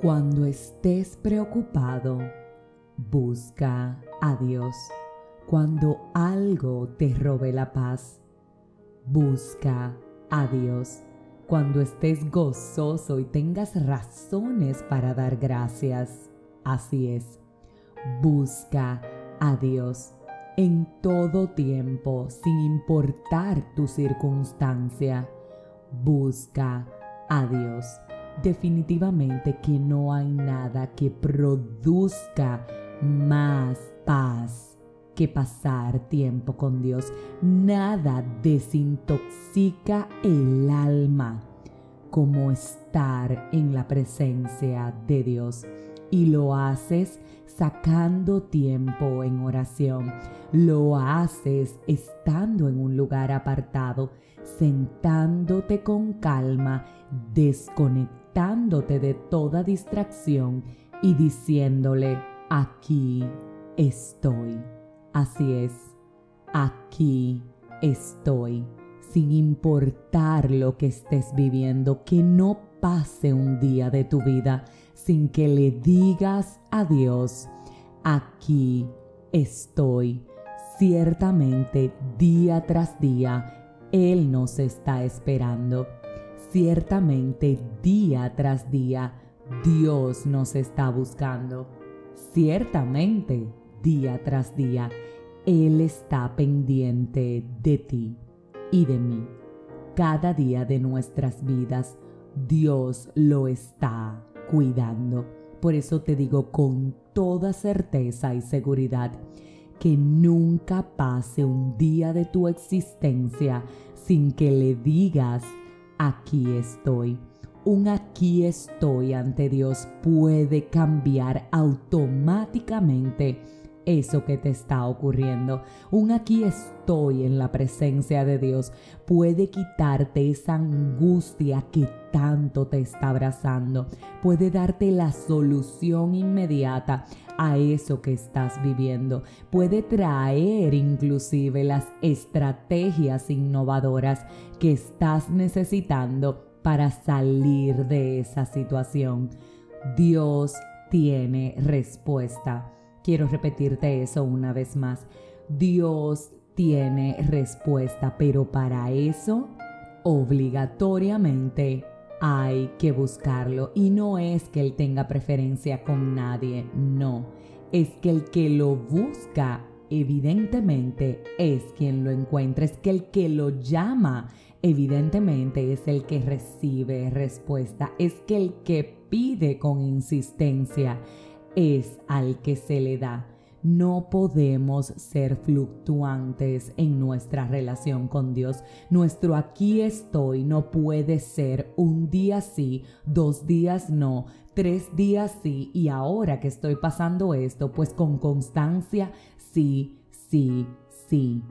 Cuando estés preocupado, busca a Dios. Cuando algo te robe la paz, busca a Dios. Cuando estés gozoso y tengas razones para dar gracias, así es, busca a Dios en todo tiempo, sin importar tu circunstancia. Busca a Dios. Definitivamente que no hay nada que produzca más paz que pasar tiempo con Dios. Nada desintoxica el alma como estar en la presencia de Dios. Y lo haces sacando tiempo en oración. Lo haces estando en un lugar apartado, sentándote con calma, desconectándote de toda distracción y diciéndole, aquí estoy. Así es, aquí estoy. Sin importar lo que estés viviendo, que no pase un día de tu vida sin que le digas a Dios, aquí estoy. Ciertamente día tras día Él nos está esperando. Ciertamente día tras día Dios nos está buscando. Ciertamente día tras día Él está pendiente de ti y de mí. Cada día de nuestras vidas Dios lo está cuidando. Por eso te digo con toda certeza y seguridad que nunca pase un día de tu existencia sin que le digas, aquí estoy. Un aquí estoy ante Dios puede cambiar automáticamente eso que te está ocurriendo. Un aquí estoy en la presencia de Dios puede quitarte esa angustia que tanto te está abrazando. Puede darte la solución inmediata a eso que estás viviendo. Puede traer inclusive las estrategias innovadoras que estás necesitando para salir de esa situación. Dios tiene respuesta. Quiero repetirte eso una vez más. Dios tiene respuesta, pero para eso obligatoriamente hay que buscarlo. Y no es que Él tenga preferencia con nadie, no. Es que el que lo busca, evidentemente, es quien lo encuentra. Es que el que lo llama, evidentemente, es el que recibe respuesta. Es que el que pide con insistencia es al que se le da. No podemos ser fluctuantes en nuestra relación con Dios. Nuestro aquí estoy no puede ser un día sí, dos días no, tres días sí y ahora que estoy pasando esto, pues con constancia sí, sí, sí,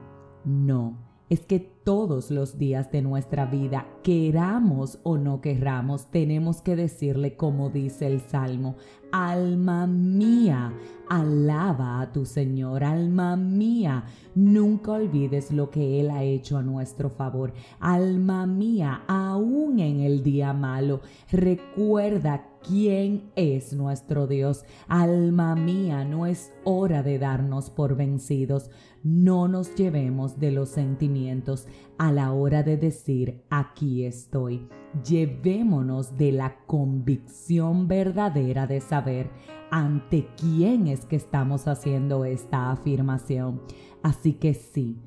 no es que todos los días de nuestra vida, queramos o no querramos, tenemos que decirle como dice el Salmo, alma mía, alaba a tu Señor, alma mía, nunca olvides lo que Él ha hecho a nuestro favor, alma mía, aún en el día malo, recuerda quién es nuestro Dios. Alma mía, no es hora de darnos por vencidos. No nos llevemos de los sentimientos a la hora de decir aquí estoy. Llevémonos de la convicción verdadera de saber ante quién es que estamos haciendo esta afirmación. Así que sí,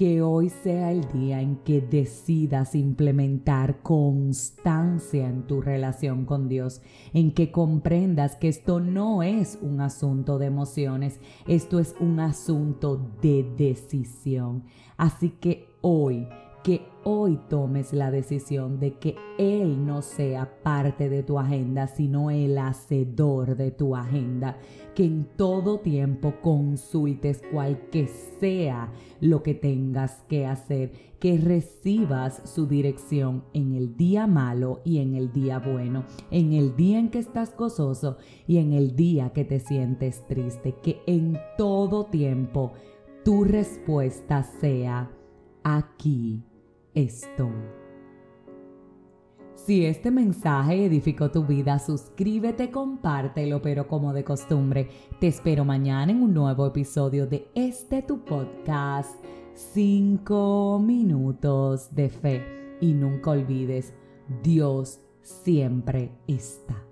que hoy sea el día en que decidas implementar constancia en tu relación con Dios, en que comprendas que esto no es un asunto de emociones, esto es un asunto de decisión. Así que hoy que hoy tomes la decisión de que Él no sea parte de tu agenda, sino el hacedor de tu agenda. Que en todo tiempo consultes cual que sea lo que tengas que hacer, que recibas su dirección en el día malo y en el día bueno, en el día en que estás gozoso y en el día que te sientes triste. Que en todo tiempo tu respuesta sea aquí estoy. Si este mensaje edificó tu vida, suscríbete, compártelo, pero como de costumbre, te espero mañana en un nuevo episodio de este tu podcast, 5 minutos de fe. Y nunca olvides, Dios siempre está.